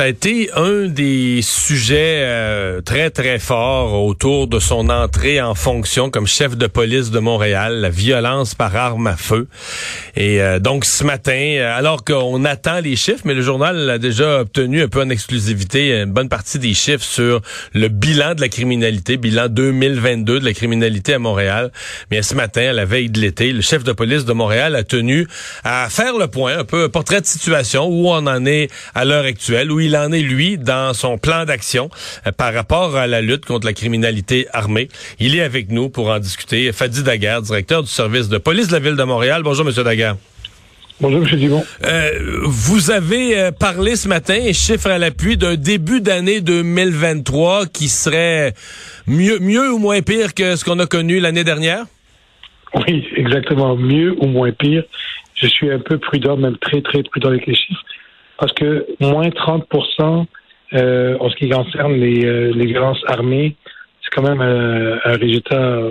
Ça a été un des sujets euh, très, très forts autour de son entrée en fonction comme chef de police de Montréal, la violence par arme à feu. Et euh, donc, ce matin, euh, alors qu'on attend les chiffres, mais le journal a déjà obtenu un peu en exclusivité une bonne partie des chiffres sur le bilan de la criminalité, bilan 2022 de la criminalité à Montréal. Mais ce matin, à la veille de l'été, le chef de police de Montréal a tenu à faire le point, un peu un portrait de situation, où on en est à l'heure actuelle, en est, lui, dans son plan d'action euh, par rapport à la lutte contre la criminalité armée. Il est avec nous pour en discuter. Fadi Daguerre, directeur du service de police de la Ville de Montréal. Bonjour, Monsieur Daguerre. Bonjour, M. Dumont. Euh, vous avez euh, parlé ce matin, chiffre à l'appui, d'un début d'année 2023 qui serait mieux, mieux ou moins pire que ce qu'on a connu l'année dernière? Oui, exactement. Mieux ou moins pire. Je suis un peu prudent, même très, très prudent avec les chiffres parce que moins 30% euh, en ce qui concerne les, euh, les violences armées, c'est quand même un, un résultat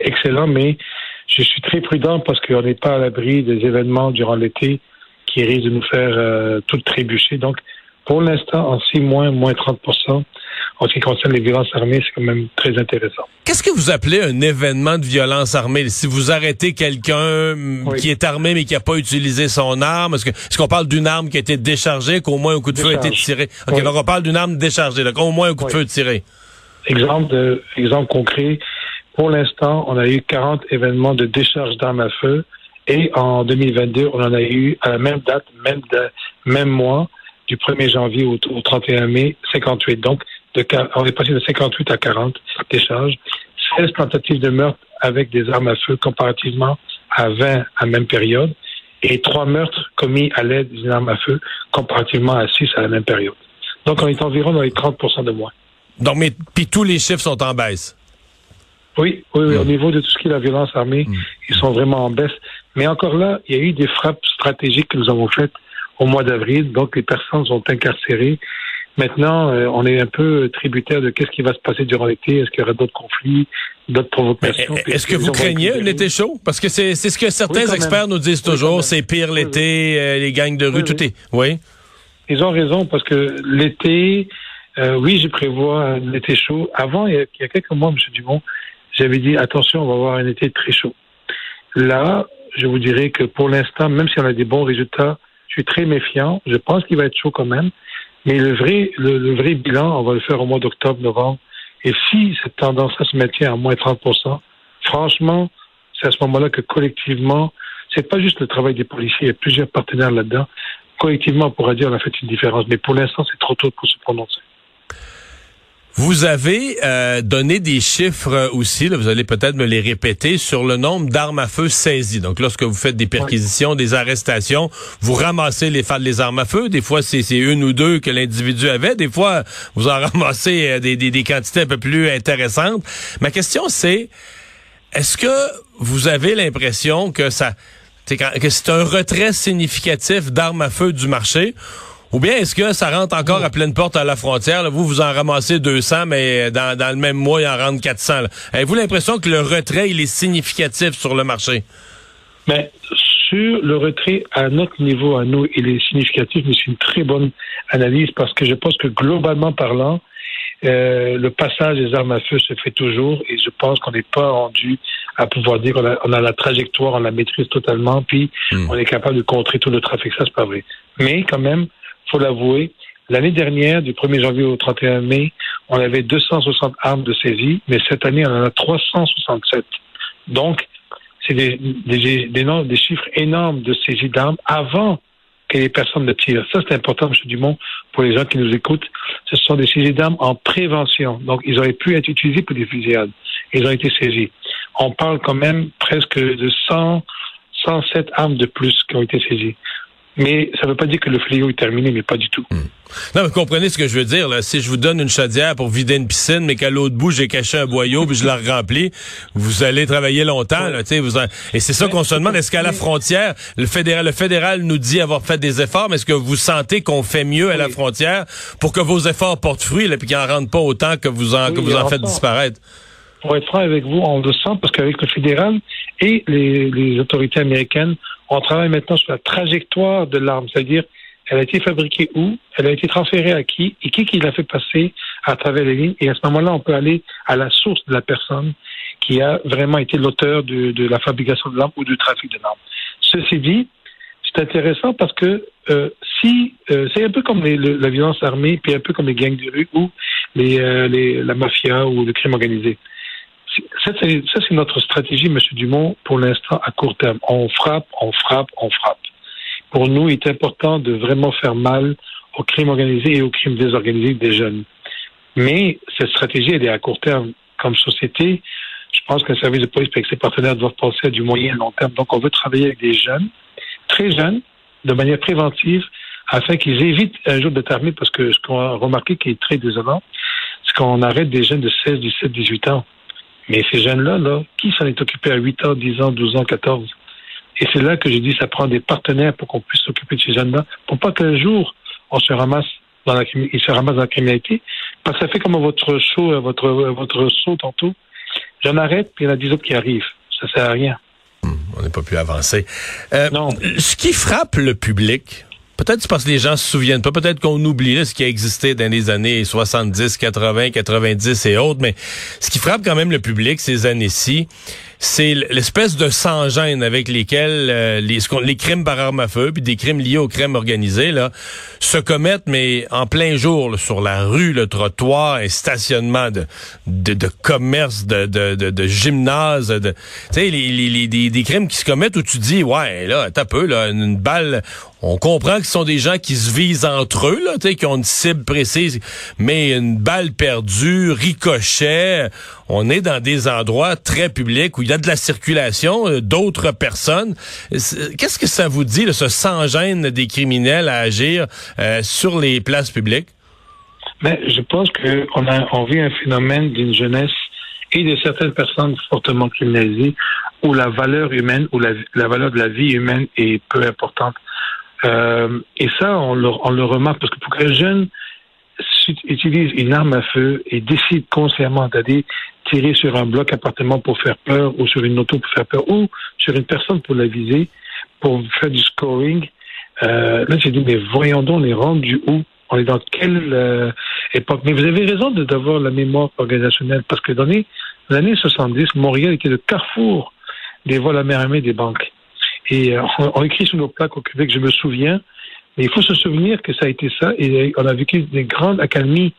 excellent, mais je suis très prudent parce qu'on n'est pas à l'abri des événements durant l'été qui risquent de nous faire euh, tout trébucher. Donc, pour l'instant, en six mois, moins 30 en ce qui concerne les violences armées, c'est quand même très intéressant. Qu'est-ce que vous appelez un événement de violence armée? Si vous arrêtez quelqu'un qui est armé mais qui n'a pas utilisé son arme, est-ce qu'on parle d'une arme qui a été déchargée, qu'au moins un coup de feu a été tiré? OK, donc on parle d'une arme déchargée, donc au moins un coup de feu tiré. Exemple, de, exemple concret, pour l'instant, on a eu 40 événements de décharge d'armes à feu et en 2022, on en a eu à la même date, même, même mois, du 1er janvier au, 31 mai, 58. Donc, de, on est passé de 58 à 40 décharges. 16 tentatives de meurtre avec des armes à feu comparativement à 20 à la même période. Et trois meurtres commis à l'aide d'une arme à feu comparativement à 6 à la même période. Donc, on est environ dans les 30% de moins. Donc, mais puis tous les chiffres sont en baisse. Oui, oui, oui, au niveau de tout ce qui est la violence armée, mm. ils sont vraiment en baisse. Mais encore là, il y a eu des frappes stratégiques que nous avons faites au mois d'avril. Donc, les personnes sont incarcérées. Maintenant, euh, on est un peu tributaire de qu'est-ce qui va se passer durant l'été. Est-ce qu'il y aura d'autres conflits, d'autres provocations? Est-ce que vous craignez un été chaud? Parce que c'est ce que certains experts nous disent toujours. c'est pire l'été, euh, les gangs de rue, tout est. Oui. Ils ont raison parce que l'été, euh, oui, je prévois un été chaud. Avant, il y a, quelques mois, M. Dumont, j'avais dit attention, on va avoir un été très chaud. Là, je vous dirais que pour l'instant, même si on a des bons résultats, je suis très méfiant. Je pense qu'il va être chaud quand même. Mais le vrai, le, vrai bilan, on va le faire au mois d'octobre, novembre. Et si cette tendance-là se maintient à moins 30% franchement, c'est à ce moment-là que collectivement, c'est pas juste le travail des policiers, il y a plusieurs partenaires là-dedans. Collectivement, on pourra dire on a fait une différence. Mais pour l'instant, c'est trop tôt pour se prononcer. Vous avez euh, donné des chiffres aussi, là, vous allez peut-être me les répéter, sur le nombre d'armes à feu saisies. Donc lorsque vous faites des perquisitions, des arrestations, vous ramassez les, les armes à feu. Des fois, c'est une ou deux que l'individu avait. Des fois, vous en ramassez euh, des, des, des quantités un peu plus intéressantes. Ma question, c'est, est-ce que vous avez l'impression que ça que c'est un retrait significatif d'armes à feu du marché ou bien est-ce que ça rentre encore à pleine porte à la frontière? Vous, vous en ramassez 200, mais dans, dans le même mois, il en rentre 400. Avez-vous l'impression que le retrait, il est significatif sur le marché? Mais sur le retrait à notre niveau, à nous, il est significatif, mais c'est une très bonne analyse parce que je pense que globalement parlant, euh, le passage des armes à feu se fait toujours et je pense qu'on n'est pas rendu à pouvoir dire qu'on a, on a, la trajectoire, on la maîtrise totalement, puis hmm. on est capable de contrer tout le trafic. Ça, c'est pas vrai. Mais quand même, faut l'avouer, l'année dernière, du 1er janvier au 31 mai, on avait 260 armes de saisie, mais cette année, on en a 367. Donc, c'est des, des, des, chiffres énormes de saisie d'armes avant que les personnes ne tirent. Ça, c'est important, M. Dumont, pour les gens qui nous écoutent. Ce sont des saisies d'armes en prévention. Donc, ils auraient pu être utilisés pour des fusillades. Ils ont été saisis. On parle quand même presque de 100, 107 armes de plus qui ont été saisies. Mais ça ne veut pas dire que le fléau est terminé, mais pas du tout. Hmm. Non, mais comprenez ce que je veux dire. Là. Si je vous donne une chaudière pour vider une piscine, mais qu'à l'autre bout, j'ai caché un boyau puis je la remplis, vous allez travailler longtemps. Là, vous Et c'est ça qu'on se demande. Est-ce qu'à la frontière, le fédéral, le fédéral nous dit avoir fait des efforts, mais est-ce que vous sentez qu'on fait mieux à la frontière pour que vos efforts portent fruit et qu'ils n'en rentrent pas autant que vous en, que vous en faites disparaître? pour être franc avec vous, on le sent parce qu'avec le fédéral et les, les autorités américaines, on travaille maintenant sur la trajectoire de l'arme, c'est-à-dire elle a été fabriquée où, elle a été transférée à qui, et qui qui l'a fait passer à travers les lignes. Et à ce moment-là, on peut aller à la source de la personne qui a vraiment été l'auteur de, de, la fabrication de l'arme ou du trafic de l'arme. Ceci dit, c'est intéressant parce que euh, si euh, c'est un peu comme les, la violence armée, puis un peu comme les gangs de rue ou les, euh, les, la mafia ou le crime organisé. Ça, c'est notre stratégie, M. Dumont, pour l'instant, à court terme. On frappe, on frappe, on frappe pour nous, il est important de vraiment faire mal au crime organisé et au crime désorganisé des jeunes. Mais cette stratégie, elle est à court terme. Comme société, je pense qu'un service de police avec ses partenaires doivent penser à du moyen et long terme. Donc, on veut travailler avec des jeunes, très jeunes, de manière préventive, afin qu'ils évitent un jour d'être armés, parce que ce qu'on a remarqué qui est très désolant, c'est qu'on arrête des jeunes de 16, 17, 18 ans. Mais ces jeunes-là, là, qui s'en est occupé à 8 ans, 10 ans, 12 ans, 14? Et c'est là que j'ai dit, ça prend des partenaires pour qu'on puisse s'occuper de ces jeunes-là, pour pas qu'un jour, on se ramasse dans la, ils se ramassent dans la criminalité. Parce que ça fait comme votre show, euh, votre, euh, votre saut tantôt. J'en arrête, puis il y en a dix autres qui arrivent. Ça sert à rien. Hmm, on n'est pas pu avancer. Euh, non. Ce qui frappe le public, peut-être parce que les gens se souviennent pas, peut-être qu'on oublie ce qui a existé dans les années 70, 80, 90 et autres, mais ce qui frappe quand même le public ces années-ci, c'est l'espèce de sans-gêne avec lesquels euh, les, les crimes par arme à feu, puis des crimes liés aux crimes organisés, là, se commettent, mais en plein jour, sur la rue, le trottoir, un stationnement de, de, de commerce, de, de, de, gymnase, de, tu sais, les, les, des, des, crimes qui se commettent où tu dis, ouais, là, t'as peu, là, une balle, on comprend que ce sont des gens qui se visent entre eux, là, qui ont une cible précise, mais une balle perdue, ricochet, on est dans des endroits très publics y a de la circulation, euh, d'autres personnes. Qu'est-ce que ça vous dit, ce sans-gêne des criminels à agir euh, sur les places publiques? Mais ben, je pense qu'on vit un phénomène d'une jeunesse et de certaines personnes fortement criminalisées où la valeur humaine ou la, valeur de la vie humaine est peu importante euh, et ça, on le, on le remarque parce que pour qu'un jeune utilise une arme à feu et décide consciemment d'aller tirer sur un bloc appartement pour faire peur ou sur une auto pour faire peur ou sur une personne pour la viser, pour faire du scoring, euh, là j'ai dit mais voyons donc, on est rendu où? On est dans quelle euh, époque? Mais vous avez raison d'avoir la mémoire organisationnelle parce que dans les années 70, Montréal était le carrefour des vols à mer armée des banques. Et euh, on, écrit sur nos plaques au Québec, je me souviens, mais il faut se souvenir que ça a été ça, et on a vécu des grandes accalmies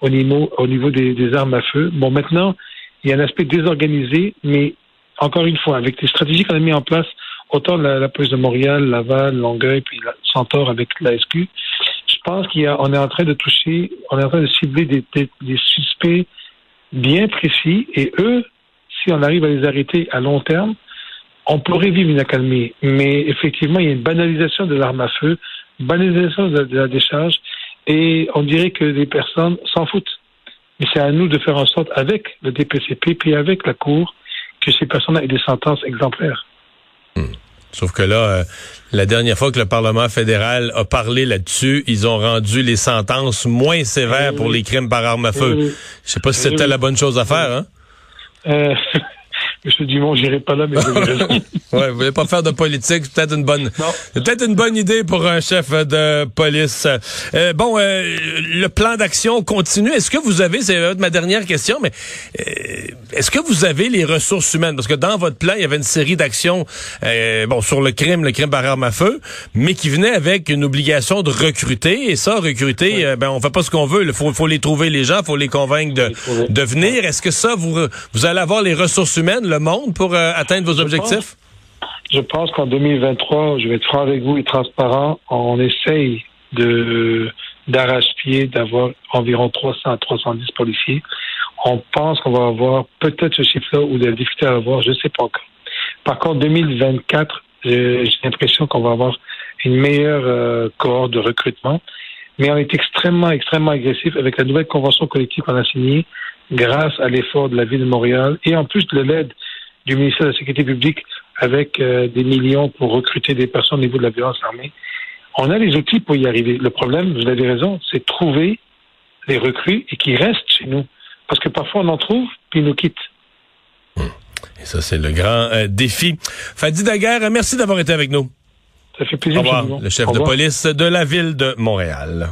au niveau, au niveau des, armes à feu. Bon, maintenant, il y a un aspect désorganisé, mais encore une fois, avec les stratégies qu'on a mis en place, autant la, police de Montréal, Laval, Longueuil, puis la Centaure avec la SQ, je pense qu'on est en train de toucher, on est en train de cibler des suspects bien précis, et eux, si on arrive à les arrêter à long terme, on pourrait vivre une accalmie, mais effectivement, il y a une banalisation de l'arme à feu, banalisation de, la décharge, et on dirait que les personnes s'en foutent. Mais c'est à nous de faire en sorte, avec le DPCP, puis avec la Cour, que ces personnes aient des sentences exemplaires. Hmm. Sauf que là, euh, la dernière fois que le Parlement fédéral a parlé là-dessus, ils ont rendu les sentences moins sévères pour les crimes par arme à feu. Je sais pas si c'était la bonne chose à faire, hein? Euh, Monsieur Dumont, j'irai pas là, mais vous avez raison. ouais, vous voulez pas faire de politique, c'est peut-être une bonne, peut-être une bonne idée pour un chef de police. Euh, bon, euh, le plan d'action continue. Est-ce que vous avez, c'est ma dernière question, mais euh, est-ce que vous avez les ressources humaines? Parce que dans votre plan, il y avait une série d'actions, bon, sur le crime, le crime par arme à feu, mais qui venait avec une obligation de recruter. Et ça, recruter, ben, on fait pas ce qu'on veut. Il faut, faut les trouver les gens, faut les convaincre de, de venir. Est-ce que ça, vous, vous allez avoir les ressources humaines le monde pour euh, atteindre vos objectifs? je pense qu'en 2023, je vais être franc avec vous et transparent, on essaye de d'arrache-pied d'avoir environ 300 à 310 policiers. On pense qu'on va avoir peut-être ce chiffre-là ou de la difficulté à avoir, je ne sais pas encore. Par contre, 2024, j'ai l'impression qu'on va avoir une meilleure euh, cohorte de recrutement, mais on est extrêmement, extrêmement agressif avec la nouvelle convention collective qu'on a signée grâce à l'effort de la ville de Montréal et en plus de l'aide du ministère de la Sécurité publique avec euh, des millions pour recruter des personnes au niveau de la violence armée. On a les outils pour y arriver. Le problème, vous avez raison, c'est trouver les recrues et qui restent chez nous. Parce que parfois on en trouve, puis ils nous quittent. ça c'est le grand euh, défi. Fadi Daguerre, merci d'avoir été avec nous. Ça fait plaisir. Au revoir, le chef de police de la ville de Montréal.